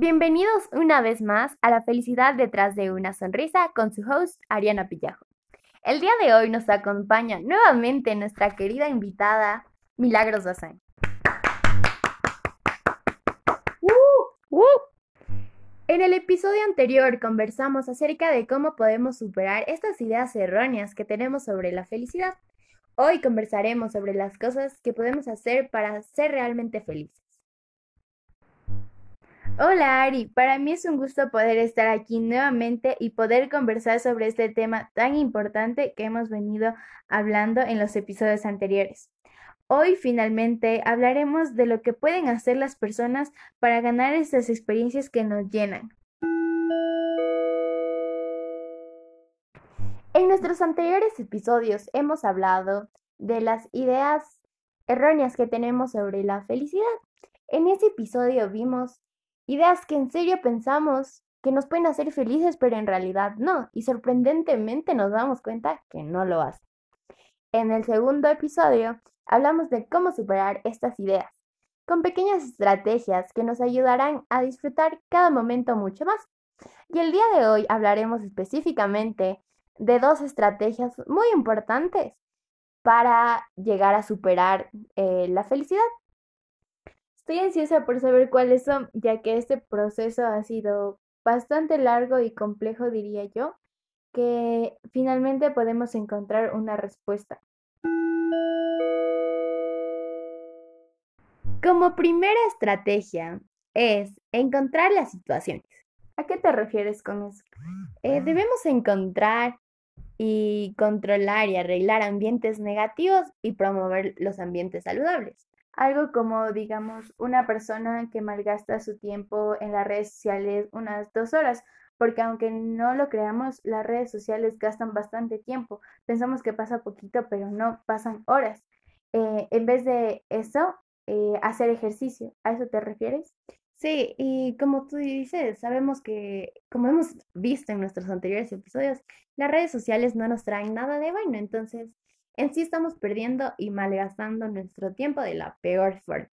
Bienvenidos una vez más a la felicidad detrás de una sonrisa con su host Ariana Pillajo. El día de hoy nos acompaña nuevamente nuestra querida invitada Milagros Bazán. ¡Uh! En el episodio anterior conversamos acerca de cómo podemos superar estas ideas erróneas que tenemos sobre la felicidad. Hoy conversaremos sobre las cosas que podemos hacer para ser realmente felices. Hola Ari, para mí es un gusto poder estar aquí nuevamente y poder conversar sobre este tema tan importante que hemos venido hablando en los episodios anteriores. Hoy finalmente hablaremos de lo que pueden hacer las personas para ganar estas experiencias que nos llenan. En nuestros anteriores episodios hemos hablado de las ideas erróneas que tenemos sobre la felicidad. En ese episodio vimos Ideas que en serio pensamos que nos pueden hacer felices, pero en realidad no, y sorprendentemente nos damos cuenta que no lo hacen. En el segundo episodio hablamos de cómo superar estas ideas, con pequeñas estrategias que nos ayudarán a disfrutar cada momento mucho más. Y el día de hoy hablaremos específicamente de dos estrategias muy importantes para llegar a superar eh, la felicidad. Estoy ansiosa por saber cuáles son, ya que este proceso ha sido bastante largo y complejo, diría yo, que finalmente podemos encontrar una respuesta. Como primera estrategia es encontrar las situaciones. ¿A qué te refieres con eso? Eh, debemos encontrar y controlar y arreglar ambientes negativos y promover los ambientes saludables algo como, digamos, una persona que malgasta su tiempo en las redes sociales unas dos horas, porque aunque no lo creamos, las redes sociales gastan bastante tiempo. Pensamos que pasa poquito, pero no, pasan horas. Eh, en vez de eso, eh, hacer ejercicio. ¿A eso te refieres? Sí, y como tú dices, sabemos que, como hemos visto en nuestros anteriores episodios, las redes sociales no nos traen nada de bueno, entonces en sí estamos perdiendo y malgastando nuestro tiempo de la peor forma.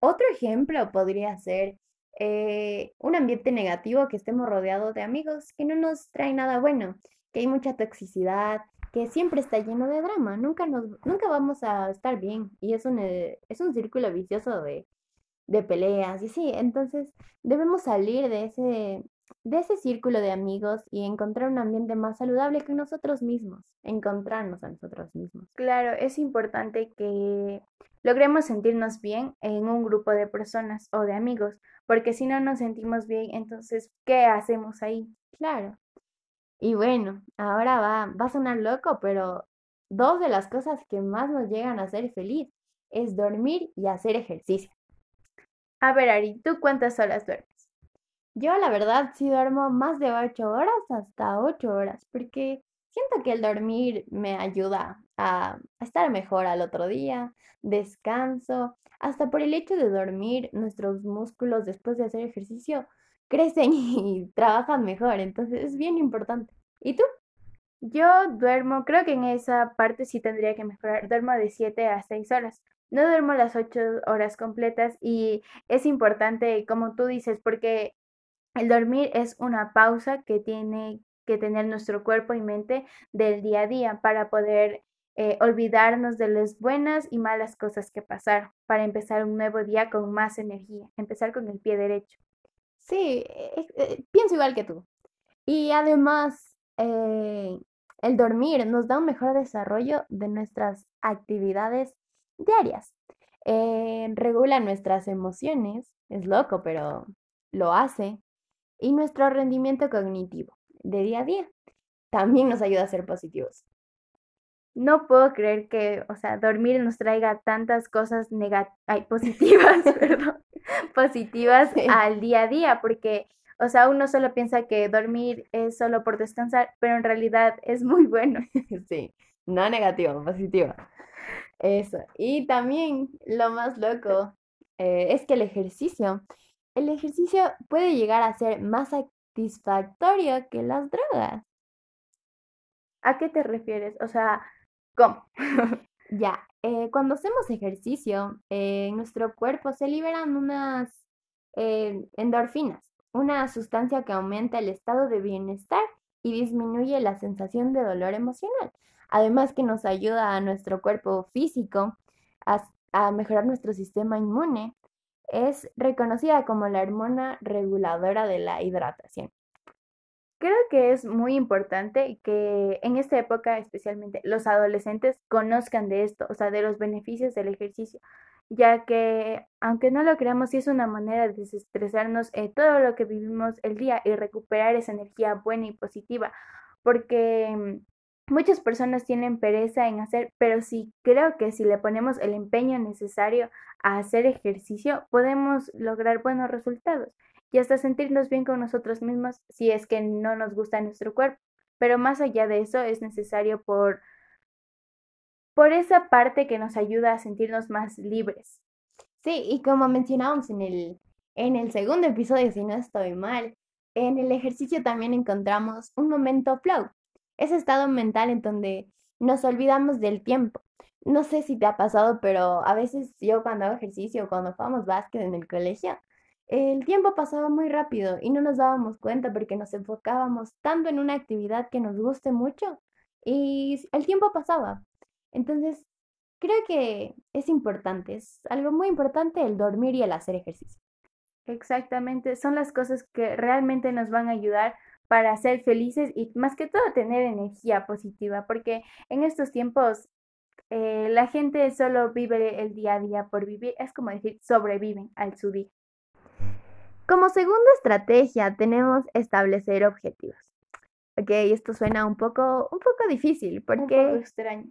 Otro ejemplo podría ser eh, un ambiente negativo que estemos rodeados de amigos que no nos traen nada bueno, que hay mucha toxicidad, que siempre está lleno de drama, nunca, nos, nunca vamos a estar bien y es un, eh, es un círculo vicioso de, de peleas y sí, entonces debemos salir de ese, de ese círculo de amigos y encontrar un ambiente más saludable que nosotros mismos, encontrarnos a nosotros mismos. Claro, es importante que logremos sentirnos bien en un grupo de personas o de amigos, porque si no nos sentimos bien, entonces, ¿qué hacemos ahí? Claro. Y bueno, ahora va, va a sonar loco, pero dos de las cosas que más nos llegan a hacer feliz es dormir y hacer ejercicio. A ver, Ari, ¿tú cuántas horas duermes? Yo la verdad sí duermo más de 8 horas hasta 8 horas, porque siento que el dormir me ayuda a, estar mejor al otro día, descanso, hasta por el hecho de dormir, nuestros músculos después de hacer ejercicio crecen y trabajan mejor, entonces es bien importante. ¿Y tú? Yo duermo, creo que en esa parte sí tendría que mejorar, duermo de 7 a 6 horas. No duermo las 8 horas completas y es importante, como tú dices, porque el dormir es una pausa que tiene que tener nuestro cuerpo y mente del día a día para poder eh, olvidarnos de las buenas y malas cosas que pasaron, para empezar un nuevo día con más energía, empezar con el pie derecho. Sí, eh, eh, pienso igual que tú. Y además, el dormir nos da un mejor desarrollo de nuestras actividades diarias. regula nuestras emociones, es loco, pero lo hace y nuestro rendimiento cognitivo de día a día. También nos ayuda a ser positivos. No puedo creer que, o sea, dormir nos traiga tantas cosas positivas, perdón, positivas al día a día, porque, o sea, uno solo piensa que dormir es solo por descansar, pero en realidad es muy bueno. Sí, no negativo, positivo. Eso. Y también lo más loco eh, es que el ejercicio el ejercicio puede llegar a ser más satisfactorio que las drogas. ¿A qué te refieres? O sea, ¿cómo? ya, eh, cuando hacemos ejercicio, en nuestro cuerpo se liberan unas eh, endorfinas, una sustancia que aumenta el estado de bienestar y disminuye la sensación de dolor emocional. Además que nos ayuda a nuestro cuerpo físico a, a mejorar nuestro sistema inmune. Es reconocida como la hormona reguladora de la hidratación. Creo que es muy importante que en esta época especialmente los adolescentes conozcan de esto, o sea, de los beneficios del ejercicio, ya que aunque no lo creamos, sí es una manera de desestresarnos eh, todo lo que vivimos el día y recuperar esa energía buena y positiva, porque mm, muchas personas tienen pereza en hacer, pero sí creo que si le ponemos el empeño necesario a hacer ejercicio, podemos lograr buenos resultados y hasta sentirnos bien con nosotros mismos si es que no nos gusta nuestro cuerpo. Pero más allá de eso es necesario por por esa parte que nos ayuda a sentirnos más libres. Sí, y como mencionábamos en el, en el segundo episodio, si no estoy mal, en el ejercicio también encontramos un momento flow, ese estado mental en donde nos olvidamos del tiempo. No sé si te ha pasado, pero a veces yo cuando hago ejercicio o cuando jugamos básquet en el colegio, el tiempo pasaba muy rápido y no nos dábamos cuenta porque nos enfocábamos tanto en una actividad que nos guste mucho y el tiempo pasaba. Entonces, creo que es importante, es algo muy importante el dormir y el hacer ejercicio. Exactamente, son las cosas que realmente nos van a ayudar para ser felices y más que todo tener energía positiva, porque en estos tiempos eh, la gente solo vive el día a día por vivir, es como decir, sobreviven al su día. Como segunda estrategia tenemos establecer objetivos. Ok, esto suena un poco, un poco difícil porque... Un poco extraño.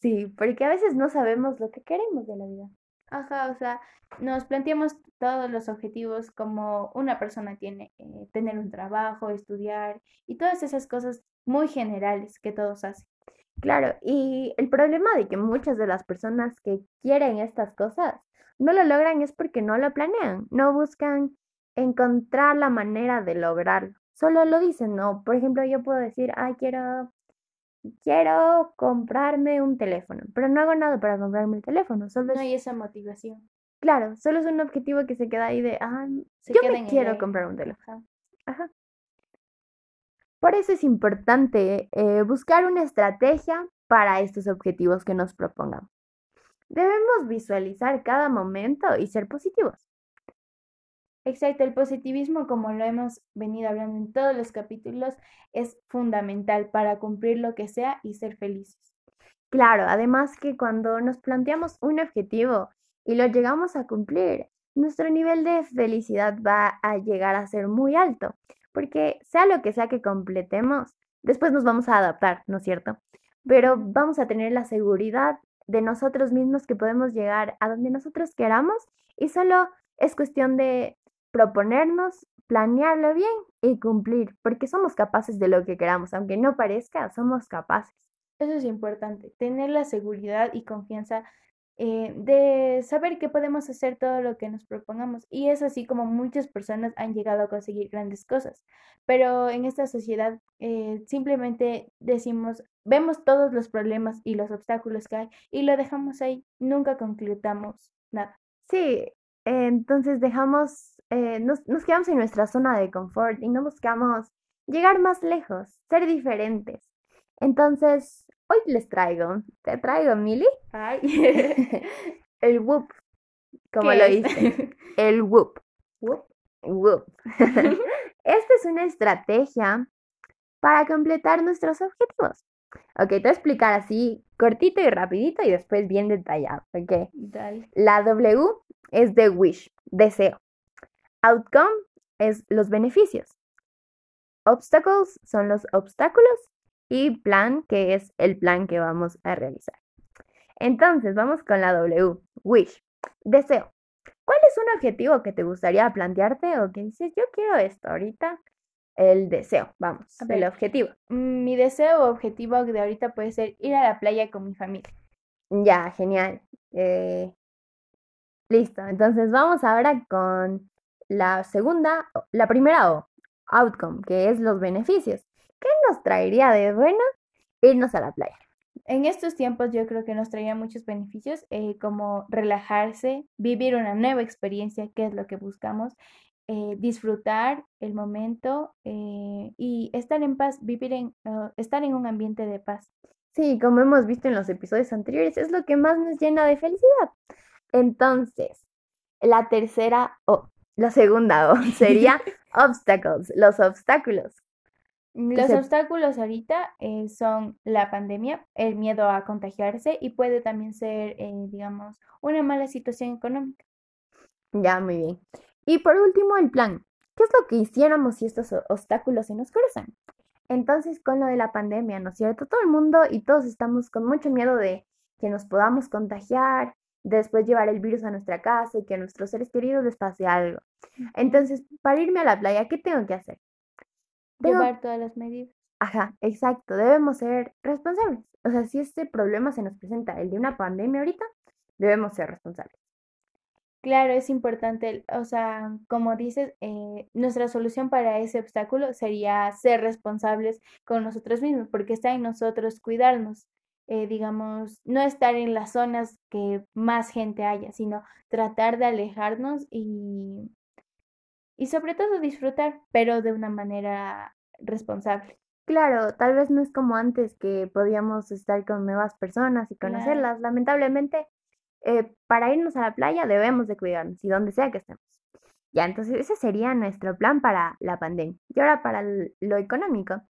Sí, porque a veces no sabemos lo que queremos de la vida. Ajá, o sea, nos planteamos todos los objetivos como una persona tiene, tener un trabajo, estudiar y todas esas cosas muy generales que todos hacen. Claro, y el problema de que muchas de las personas que quieren estas cosas no lo logran es porque no lo planean, no buscan encontrar la manera de lograrlo. Solo lo dicen, ¿no? Por ejemplo, yo puedo decir, ay, quiero quiero comprarme un teléfono, pero no hago nada para comprarme el teléfono, solo no hay esa motivación. Claro, solo es un objetivo que se queda ahí de, ah, yo me quiero comprar un teléfono. Ajá. Por eso es importante eh, buscar una estrategia para estos objetivos que nos propongamos. Debemos visualizar cada momento y ser positivos. Exacto, el positivismo, como lo hemos venido hablando en todos los capítulos, es fundamental para cumplir lo que sea y ser felices. Claro, además que cuando nos planteamos un objetivo y lo llegamos a cumplir, nuestro nivel de felicidad va a llegar a ser muy alto, porque sea lo que sea que completemos, después nos vamos a adaptar, ¿no es cierto? Pero vamos a tener la seguridad de nosotros mismos que podemos llegar a donde nosotros queramos y solo es cuestión de proponernos, planearlo bien y cumplir, porque somos capaces de lo que queramos, aunque no parezca, somos capaces. Eso es importante, tener la seguridad y confianza eh, de saber que podemos hacer todo lo que nos propongamos. Y es así como muchas personas han llegado a conseguir grandes cosas. Pero en esta sociedad eh, simplemente decimos, vemos todos los problemas y los obstáculos que hay y lo dejamos ahí, nunca concretamos nada. Sí, entonces dejamos eh, nos, quedamos en nuestra zona de confort y no buscamos llegar más lejos, ser diferentes. Entonces, hoy les traigo, te traigo, Mili, el whoop, como lo dice, el whoop. Whoop. Whoop. Esta es una estrategia para completar nuestros objetivos. Ok, te voy a explicar así cortito y rapidito y después bien detallado, ok. La W es de wish, deseo. Outcome es los beneficios. Obstacles son los obstáculos y plan, que es el plan que vamos a realizar. Entonces, vamos con la W. Wish. Deseo. ¿Cuál es un objetivo que te gustaría plantearte o que dices, yo quiero esto ahorita? El deseo, vamos, el objetivo. Mm, mi deseo o objetivo de ahorita puede ser ir a la playa con mi familia. Ya, genial. Eh, listo, entonces vamos ahora con la segunda, la primera O, outcome, que es los beneficios. ¿Qué nos traería de bueno irnos a la playa? en estos tiempos yo creo que nos traía muchos beneficios, eh, como relajarse, vivir una nueva experiencia, que es lo que buscamos, eh, disfrutar el momento eh, y estar en paz, vivir en, uh, estar en un ambiente de paz. Sí, como hemos visto en los episodios anteriores, es lo que más nos llena de felicidad. Entonces, la tercera o la segunda O sería obstacles, los obstáculos. Los obstáculos ahorita eh, son la pandemia, el miedo a contagiarse y puede también ser, eh, digamos, una mala situación económica. Ya, muy bien. Y por último, el plan. ¿Qué es lo que hiciéramos si estos obstáculos se nos cruzan? Entonces, con lo de la pandemia, ¿no es cierto? Todo el mundo y todos estamos con mucho miedo de que nos podamos contagiar, después llevar el virus a nuestra casa y que a nuestros seres queridos les pase algo. Entonces, para irme a la playa, ¿qué tengo que hacer? Llevar todas las medidas. Ajá, exacto, debemos ser responsables. O sea, si este problema se nos presenta, el de una pandemia ahorita, debemos ser responsables. Claro, es importante, o sea, como dices, eh, nuestra solución para ese obstáculo sería ser responsables con nosotros mismos, porque está en nosotros cuidarnos, eh, digamos, no estar en las zonas que más gente haya, sino tratar de alejarnos y, y sobre todo disfrutar, pero de una manera responsable. Claro, tal vez no es como antes que podíamos estar con nuevas personas y conocerlas. Lamentablemente, eh, para irnos a la playa debemos de cuidarnos y donde sea que estemos. Ya, entonces ese sería nuestro plan para la pandemia. Y ahora para lo económico.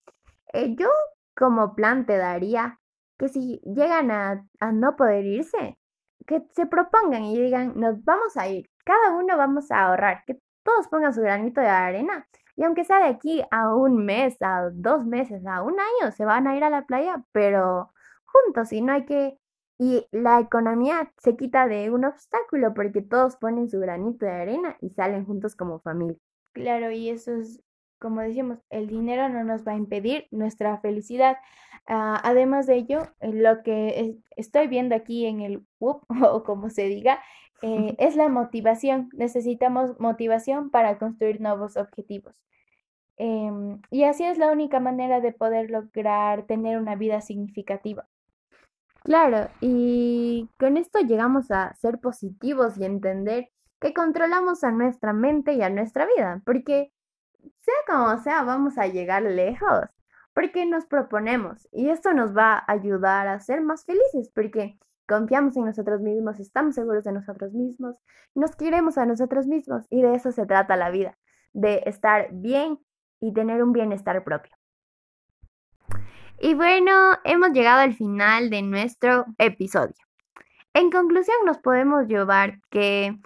Eh, yo como plan te daría que si llegan a, a no poder irse, que se propongan y digan, nos vamos a ir, cada uno vamos a ahorrar, que todos pongan su granito de arena. Y aunque sea de aquí a un mes, a dos meses, a un año, se van a ir a la playa, pero juntos y no hay que... Y la economía se quita de un obstáculo porque todos ponen su granito de arena y salen juntos como familia. Claro, y eso es, como decíamos, el dinero no nos va a impedir nuestra felicidad. Ah, además de ello, lo que estoy viendo aquí en el WUP, o como se diga, eh, es la motivación. Necesitamos motivación para construir nuevos objetivos. Em, y así es la única manera de poder lograr tener una vida significativa. Claro, y con esto llegamos a ser positivos y entender que controlamos a nuestra mente y a nuestra vida, porque sea como sea, vamos a llegar lejos, porque nos proponemos y esto nos va a ayudar a ser más felices, porque confiamos en nosotros mismos, estamos seguros de nosotros mismos, nos queremos a nosotros mismos y de eso se trata la vida, de estar bien y tener un bienestar propio. Y bueno, hemos llegado al final de nuestro episodio. En conclusión, nos podemos llevar que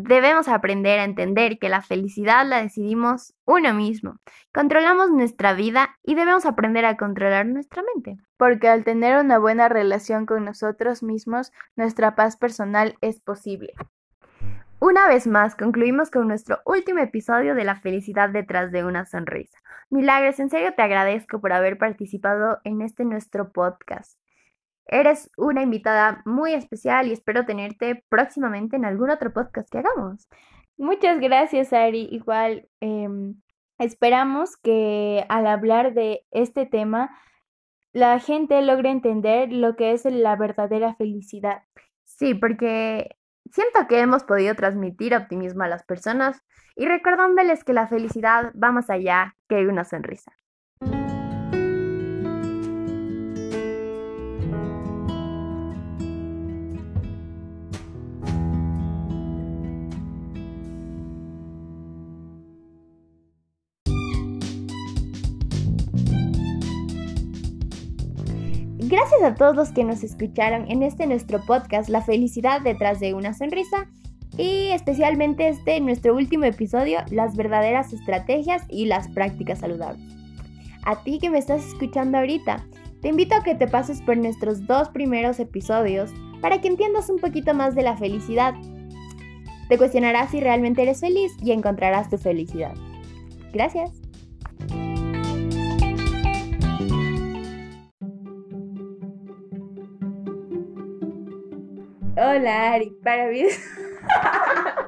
Debemos aprender a entender que la felicidad la decidimos uno mismo. Controlamos nuestra vida y debemos aprender a controlar nuestra mente. Porque al tener una buena relación con nosotros mismos, nuestra paz personal es posible. Una vez más, concluimos con nuestro último episodio de La felicidad detrás de una sonrisa. Milagres, en serio te agradezco por haber participado en este nuestro podcast. Eres una invitada muy especial y espero tenerte próximamente en algún otro podcast que hagamos. Muchas gracias, Ari. Igual em, esperamos que al hablar de este tema la gente logre entender lo que es la verdadera felicidad. Sí, porque siento que hemos podido transmitir optimismo a las personas y recordándoles que la felicidad va más allá que una sonrisa. Gracias a todos los que nos escucharon en este nuestro podcast La felicidad detrás de una sonrisa y especialmente este nuestro último episodio Las verdaderas estrategias y las prácticas saludables. A ti que me estás escuchando ahorita, te invito a que te pases por nuestros dos primeros episodios para que entiendas un poquito más de la felicidad. Te cuestionarás si realmente eres feliz y encontrarás tu felicidad. Gracias. Hola, Ari, para mí.